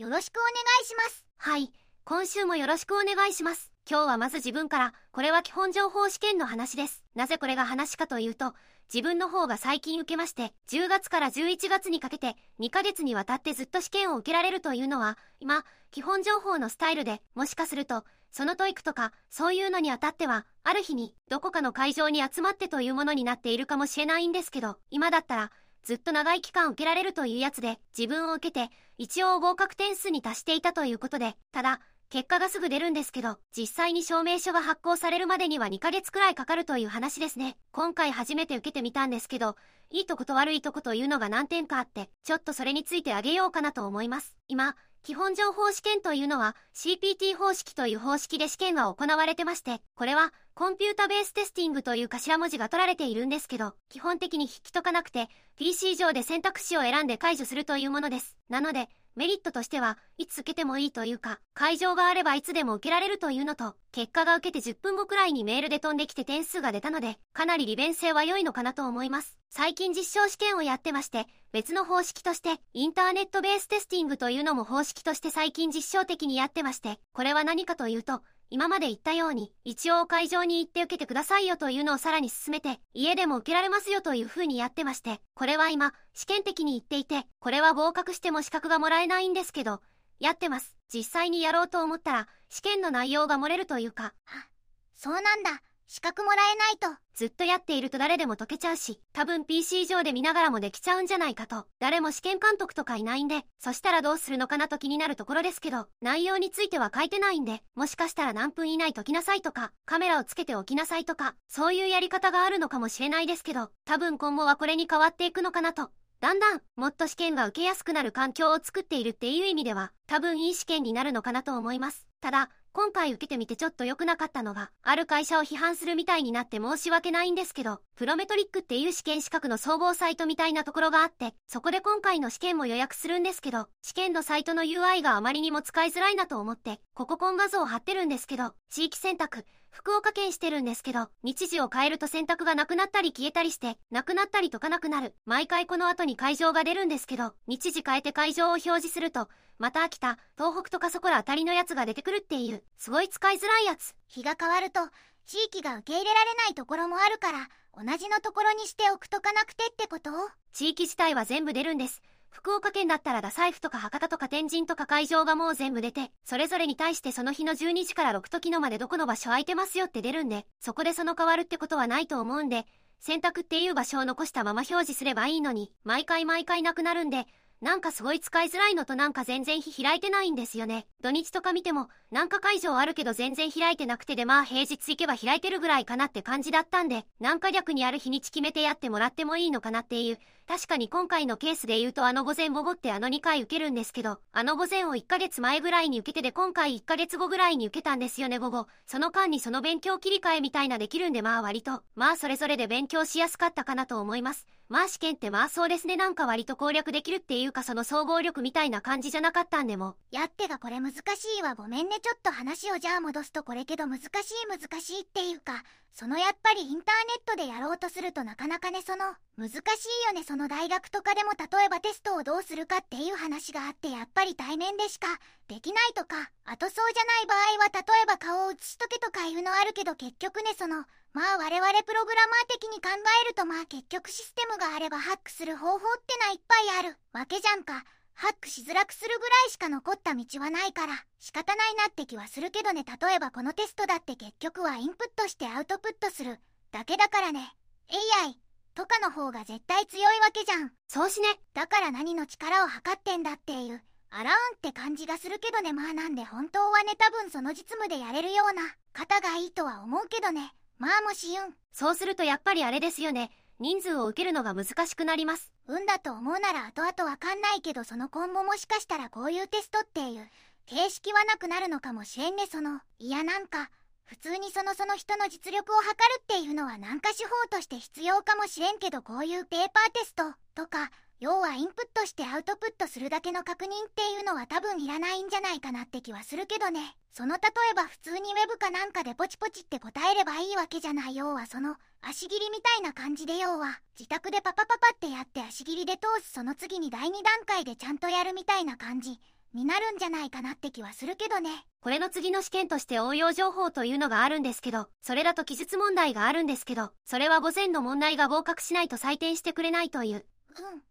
よろしくお願いします。はい、今週もよろしくお願いします。今日はまず自分から、これは基本情報試験の話です。なぜこれが話かというと、自分の方が最近受けまして、10月から11月にかけて2ヶ月にわたってずっと試験を受けられるというのは、今、基本情報のスタイルで、もしかすると、その TOEIC とか、そういうのにあたっては、ある日に、どこかの会場に集まってというものになっているかもしれないんですけど、今だったら、ずっと長い期間受けられるというやつで、自分を受けて、一応合格点数に達していたということで、ただ、結果がすぐ出るんですけど、実際に証明書が発行されるまでには2ヶ月くらいかかるという話ですね。今回初めて受けてみたんですけど、いいとこと悪いとこというのが何点かあって、ちょっとそれについてあげようかなと思います。今、基本情報試験というのは CPT 方式という方式で試験が行われてまして、これはコンピュータベーステスティングという頭文字が取られているんですけど、基本的に引き解かなくて、PC 上で選択肢を選んで解除するというものです。なので、メリットとしては、いつ受けてもいいというか、会場があればいつでも受けられるというのと、結果が受けて10分後くらいにメールで飛んできて点数が出たので、かなり利便性は良いのかなと思います。最近実証試験をやってまして、別の方式として、インターネットベーステスティングというのも方式として最近実証的にやってまして、これは何かというと、今まで言ったように、一応会場に行って受けてくださいよというのをさらに進めて、家でも受けられますよという風にやってまして、これは今、試験的に言っていて、これは合格しても資格がもらえないんですけど、やってます。実際にやろうと思ったら、試験の内容が漏れるというか、あそうなんだ。資格もらえないと。ずっとやっていると誰でも解けちゃうし、多分 PC 上で見ながらもできちゃうんじゃないかと。誰も試験監督とかいないんで、そしたらどうするのかなと気になるところですけど、内容については書いてないんで、もしかしたら何分以内解きなさいとか、カメラをつけておきなさいとか、そういうやり方があるのかもしれないですけど、多分今後はこれに変わっていくのかなと。だんだん、もっと試験が受けやすくなる環境を作っているっていう意味では、多分いい試験になるのかなと思います。ただ、今回受けてみてちょっと良くなかったのが、ある会社を批判するみたいになって申し訳ないんですけど、プロメトリックっていう試験資格の総合サイトみたいなところがあって、そこで今回の試験も予約するんですけど、試験のサイトの UI があまりにも使いづらいなと思って、ここコン画像を貼ってるんですけど、地域選択、福岡県してるんですけど、日時を変えると選択がなくなったり消えたりして、なくなったり解かなくなる。毎回この後に会場が出るんですけど、日時変えて会場を表示すると、また秋田、東北とかそこら当たりのやつが出てくるっていう、すごい使いづらいやつ。日が変わると、地域が受け入れられないところもあるから、同じのところにしておくとかなくてってこと？地域自体は全部出るんです。福岡県だったら太宰府とか博多とか天神とか会場がもう全部出て、それぞれに対してその日の12時から6時のまでどこの場所空いてますよって出るんで、そこでその変わるってことはないと思うんで、選択っていう場所を残したまま表示すればいいのに、毎回毎回なくなるんで、なんかすごい使いづらいのとなんか全然日開いてないんですよね。土日とか見ても、なんか会場あるけど全然開いてなくてでまあ平日行けば開いてるぐらいかなって感じだったんで、なんか逆にある日にち決めてやってもらってもいいのかなっていう。確かに今回のケースで言うとあの午前午後ってあの2回受けるんですけど、あの午前を1ヶ月前ぐらいに受けてで今回1ヶ月後ぐらいに受けたんですよね午後。その間にその勉強切り替えみたいなできるんでまあ割と、まあそれぞれで勉強しやすかったかなと思います。まあ試験ってまあそうですねなんか割と攻略できるっていうかその総合力みたいな感じじゃなかったんでも。やってがこれ難しいわごめんねちょっと話をじゃあ戻すとこれけど難しい難しいっていうかそのやっぱりインターネットでやろうとするとなかなかねその難しいよねそのの大学とかでも例えばテストをどうするかっていう話があってやっぱり対面でしかできないとかあとそうじゃない場合は例えば顔を写しとけとかいうのあるけど結局ねそのまあ我々プログラマー的に考えるとまあ結局システムがあればハックする方法ってないっぱいあるわけじゃんか。ハックしづらくするぐらいしか残った道はないから仕方ないなって気はするけどね。例えばこのテストだって結局はインプットしてアウトプットするだけだからね。AI とかの方が絶対強いわけじゃんそうしね。だから何の力を測ってんだっていうあらうんって感じがするけどねまあなんで本当はね多分その実務でやれるような方がいいとは思うけどねまあもしうんそうするとやっぱりあれですよね。人数を受けるのが難しくなります。運だと思うなら後々わかんないけどその今後もしかしたらこういうテストっていう形式はなくなるのかもしれんねそのいやなんか普通にそのその人の実力を測るっていうのはなんか手法として必要かもしれんけどこういうペーパーテストとか要はインプットしてアウトプットするだけの確認っていうのは多分いらないんじゃないかなって気はするけどねその例えば普通にウェブかなんかでポチポチって答えればいいわけじゃない要はその足切りみたいな感じで要は自宅でパパパパってやって足切りで通すその次に第2段階でちゃんとやるみたいな感じになるんじゃないかなって気はするけどね。これの次の試験として応用情報というのがあるんですけど、それだと記述問題があるんですけど、それは午前の問題が合格しないと採点してくれないという。うん。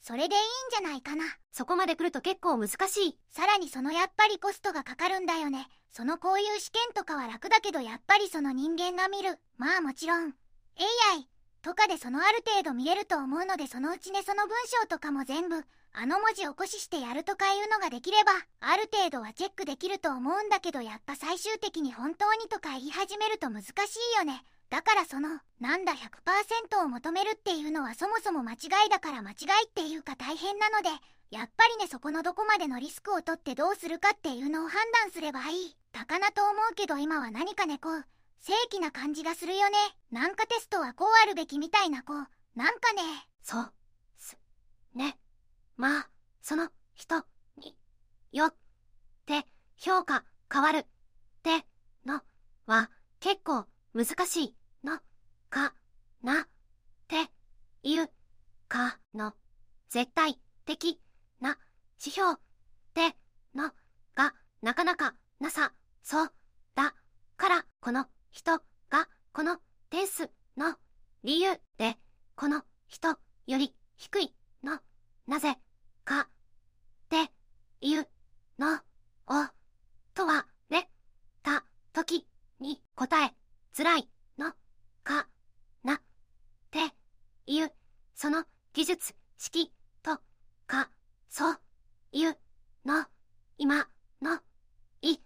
それでいいんじゃないかな。そこまで来ると結構難しい。さらにそのやっぱりコストがかかるんだよね。そのこういう試験とかは楽だけどやっぱりその人間が見る。まあもちろん、AI とかでそのある程度見れると思うのでそのうちねその文章とかも全部あの文字起こししてやるとかいうのができればある程度はチェックできると思うんだけどやっぱ最終的に本当にとか言い始めると難しいよね。だからそのなんだ100%を求めるっていうのはそもそも間違いだから間違いっていうか大変なのでやっぱりねそこのどこまでのリスクを取ってどうするかっていうのを判断すればいい。たかなと思うけど今は何かねこう正規な感じがするよね。なんかテストはこうあるべきみたいなこうなんかね。そう。す。ね。まあ、その人によって評価変わるってのは結構難しいのかなっていうかの絶対的な指標ってのがなかなかなさそうだからこの人がこの点数の理由でこの人より低いのなぜかっていうのを問われた時に答えづらいのかなっていうその技術式とかそういうの今の言っ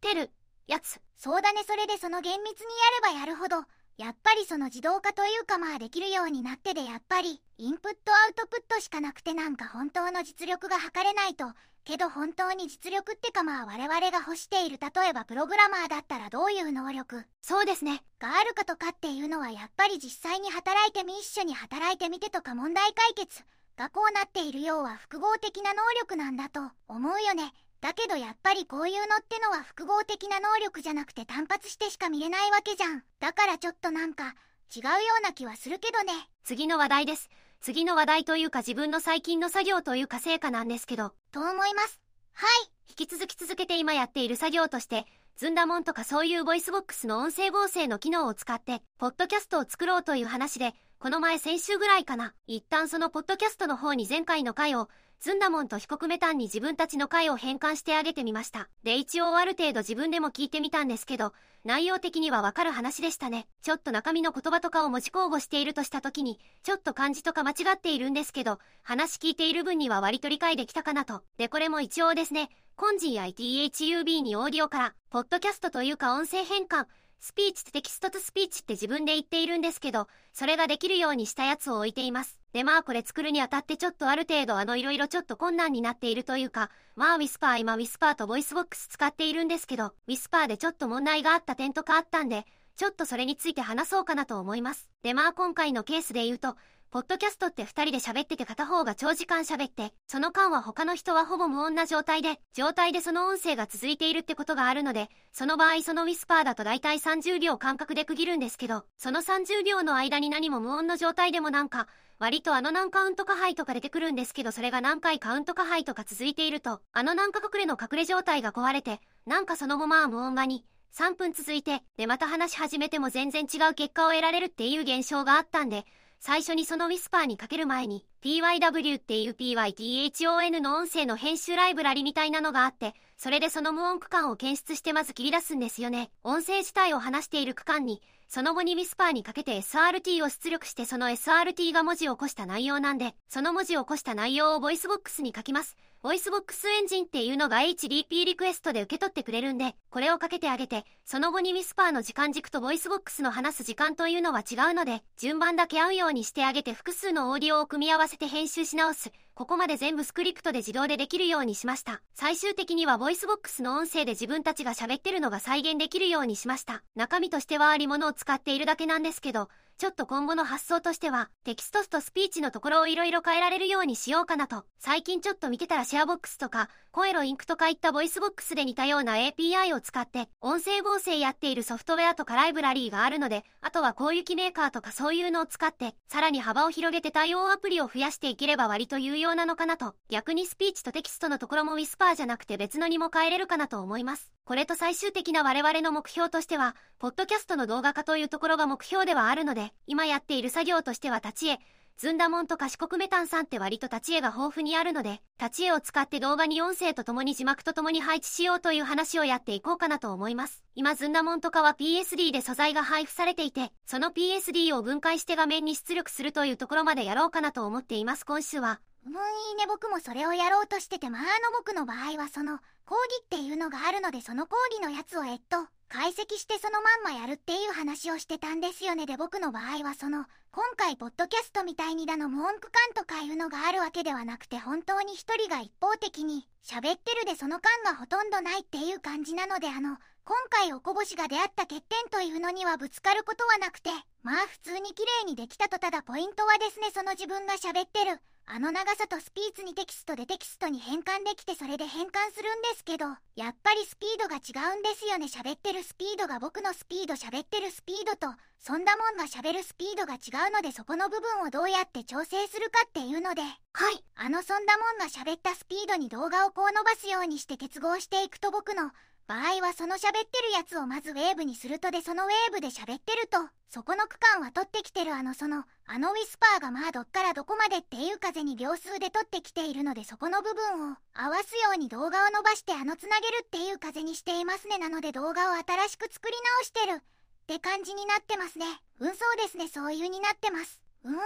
てるやつそうだねそれでその厳密にやればやるほど。やっぱりその自動化というかまあできるようになってでやっぱりインプットアウトプットしかなくてなんか本当の実力が測れないと。けど本当に実力ってかまあ我々が欲している例えばプログラマーだったらどういう能力。そうですね。があるかとかっていうのはやっぱり実際に働いてみ一緒に働いてみてとか問題解決がこうなっているようは複合的な能力なんだと思うよねだけどやっぱりこういうのってのは複合的な能力じゃなくて単発してしか見れないわけじゃん。だからちょっとなんか違うような気はするけどね。次の話題です。次の話題というか自分の最近の作業というか成果なんですけど。と思います。はい。引き続き続けて今やっている作業としてずんだもんとかそういう VOICEVOX の音声合成の機能を使ってポッドキャストを作ろうという話でこの前先週ぐらいかな。一旦そのポッドキャストの方に前回の回をずんだもんと被告メタンに自分たちの回を変換してあげてみました。で、一応ある程度自分でも聞いてみたんですけど、内容的にはわかる話でしたね。ちょっと中身の言葉とかを文字交互しているとした時に、ちょっと漢字とか間違っているんですけど、話聞いている分には割と理解できたかなと。で、これも一応ですね、コンジー ITHUB にオーディオから、ポッドキャストというか音声変換、Speech to Text to Speech って自分で言っているんですけど、それができるようにしたやつを置いています。でまあこれ作るにあたってちょっとある程度あのいろいろちょっと困難になっているというか、まあ Whisper 今 Whisper と VOICEVOX 使っているんですけど、 Whisper でちょっと問題があった点とかあったんで、ちょっとそれについて話そうかなと思います。でまあ今回のケースで言うと、ポッドキャストって2人で喋ってて片方が長時間喋って、その間は他の人はほぼ無音な状態で、状態でその音声が続いているってことがあるので、その場合その Whisper だと大体30秒間隔で区切るんですけど、その30秒の間に何も無音の状態でもなんか、割とあの何カウントかハイとか出てくるんですけどそれが何回カウントかハイとか続いていると、あの何か隠れの隠れ状態が壊れて、なんかその後ま無音場に、3分続いて、でまた話し始めても全然違う結果を得られるっていう現象があったんで、最初にそのウィスパーにかける前に PYW っていう PYTHON の音声の編集ライブラリみたいなのがあってそれでその無音区間を検出してまず切り出すんですよね。音声自体を話している区間にその後に Whisper にかけて SRT を出力してその SRT が文字を起こした内容なんでその文字を起こした内容を VOICEVOX にかけます。 VOICEVOX エンジンっていうのが HTTP リクエストで受け取ってくれるんで、これをかけてあげて、その後に Whisper の時間軸と VOICEVOX の話す時間というのは違うので、順番だけ合うようにしてあげて複数のオーディオを組み合わせて編集し直す。ここまで全部スクリプトで自動でできるようにしました。最終的には VOICEVOX の音声で自分たちが喋ってるのが再現できるようにしました。中身としてはありものを使っているだけなんですけど、ちょっと今後の発想としては、 Text to Speech のところをいろいろ変えられるようにしようかなと。最近ちょっと見てたらシェアボックスとか、 COEIROINK とかいった VOICEVOX で似たような API を使って、音声合成やっているソフトウェアとかライブラリーがあるので、あとは広域メーカーとかそういうのを使って、さらに幅を広げて対応アプリを増やしていければ割と有用なのかなと。逆に Speech to Text のところも Whisper じゃなくて別のにも変えれるかなと思います。これと最終的な我々の目標としては、ポッドキャストの動画化というところが目標ではあるのでで、今やっている作業としては立ち絵、ずんだもんと賢くメタンさんって割と立ち絵が豊富にあるので、立ち絵を使って動画に音声とともに字幕とともに配置しようという話をやっていこうかなと思います。今ずんだもんとかは PSD で素材が配布されていて、その PSD を分解して画面に出力す。るというところまでやろうかなと思っています。今週は。うん、いいね僕もそれをやろうとしててまああの僕の場合はその講義っていうのがあるのでその講義のやつをえっと解析してそのまんまやるっていう話をしてたんですよねで僕の場合はその今回ポッドキャストみたいにだの文句感とかいうのがあるわけではなくて本当に一人が一方的に喋ってるでその感がほとんどないっていう感じなのであの今回おこぼしが出会った欠点というのにはぶつかることはなくてまあ普通に綺麗にできたとただポイントはですねその自分が喋ってるあの長さとスピーツにテキストでテキストに変換できてそれで変換するんですけどやっぱりスピードが違うんですよね。喋ってるスピードが僕のスピード喋ってるスピードとそんなもんが喋るスピードが違うのでそこの部分をどうやって調整するかっていうので。はい。あのそんなもんが喋ったスピードに動画をこう伸ばすようにして結合していくと僕の場合はその喋ってるやつをまずウェーブにするとでそのウェーブで喋ってるとそこの区間は取ってきてるあのそのあのウィスパーがまあどっからどこまでっていう風に秒数で取ってきているのでそこの部分を合わすように動画を伸ばしてあのつなげるっていう風にしていますね。なので動画を新しく作り直してるって感じになってますね。うんそうですね。そういうになってます。うーんう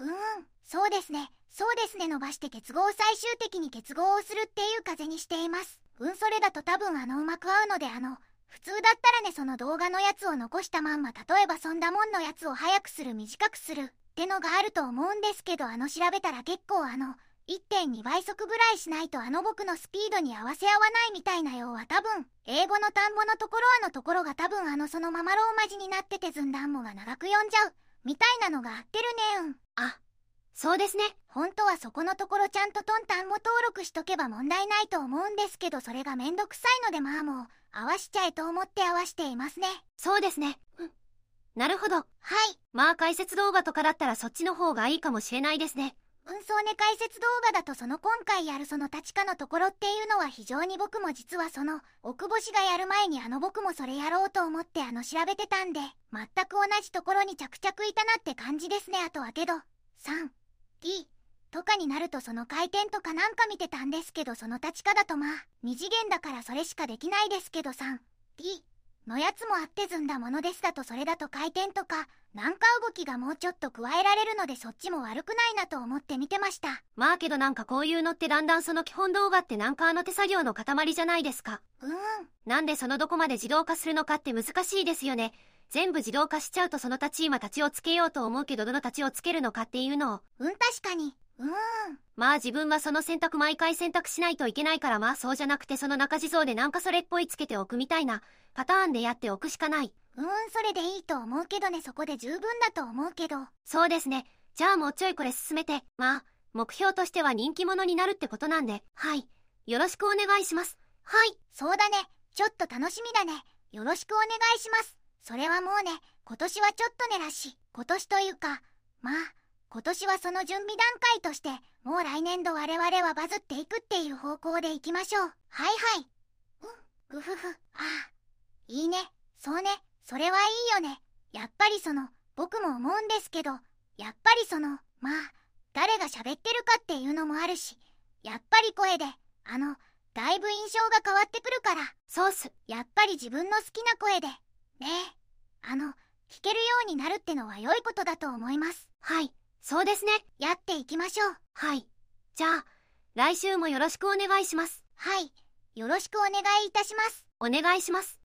ーん。そうですね。そうですね。伸ばして結合を最終的に結合をするっていう風にしています。うんそれだと多分あのうまく合うのであの普通だったらねその動画のやつを残したまんま例えばそんなもんのやつを早くする短くするってのがあると思うんですけどあの調べたら結構あの1.2倍速ぐらいしないとあの僕のスピードに合わせ合わないみたいな要は多分英語の単語のところあのところが多分あのそのままローマ字になっててずんだんもが長く読んじゃうみたいなのが合ってるねうん。あそうですね。本当はそこのところちゃんとトン単語登録しとけば問題ないと思うんですけど、それがめんどくさいのでまあもう、合わしちゃえと思って合わしていますね。そうですね。うん。なるほど。はい。まあ解説動画とかだったらそっちの方がいいかもしれないですね。うんそうね解説動画だとその今回やるその立ちかのところっていうのは非常に僕も実はその奥星がやる前にあの僕もそれやろうと思ってあの調べてたんで全く同じところに着々いたなって感じですねあとはけど3 T とかになるとその回転とかなんか見てたんですけどその立ち方だとまあ2次元だからそれしかできないですけど 3T のやつもあってずんだものですだとそれだと回転とかなんか動きがもうちょっと加えられるのでそっちも悪くないなと思って見てました。まあけどなんかこういうのってだんだんその基本動画ってなんかあの手作業の塊じゃないですか。うん。なんでそのどこまで自動化するのかって難しいですよね全部自動化しちゃうとその立ち今立ちをつけようと思うけどどの立ちをつけるのかっていうのを。うん確かに。うん。まあ自分はその選択毎回選択しないといけないからまあそうじゃなくてその中地蔵でなんかそれっぽいつけておくみたいなパターンでやっておくしかない。うんそれでいいと思うけどねそこで十分だと思うけど。そうですね。じゃあもうちょいこれ進めて。まあ目標としては人気者になるってことなんで。はい。よろしくお願いします。はい。そうだね。ちょっと楽しみだね。よろしくお願いします。それはもうね、今年はちょっとねらしい、今年というか、まあ、今年はその準備段階として、もう来年度我々はバズっていくっていう方向でいきましょう。はいはい。うん、ぐふふ、ああ。いいね、そうね、それはいいよね。やっぱりその、僕も思うんですけど、やっぱりその、まあ、誰が喋ってるかっていうのもあるし、やっぱり声で、あの、だいぶ印象が変わってくるから。そうっす。やっぱり自分の好きな声で、ねえ、あの、聞けるようになるってのは良いことだと思います。はい、そうですね。やっていきましょう。はい。じゃあ、来週もよろしくお願いします。はい、よろしくお願いいたします。お願いします。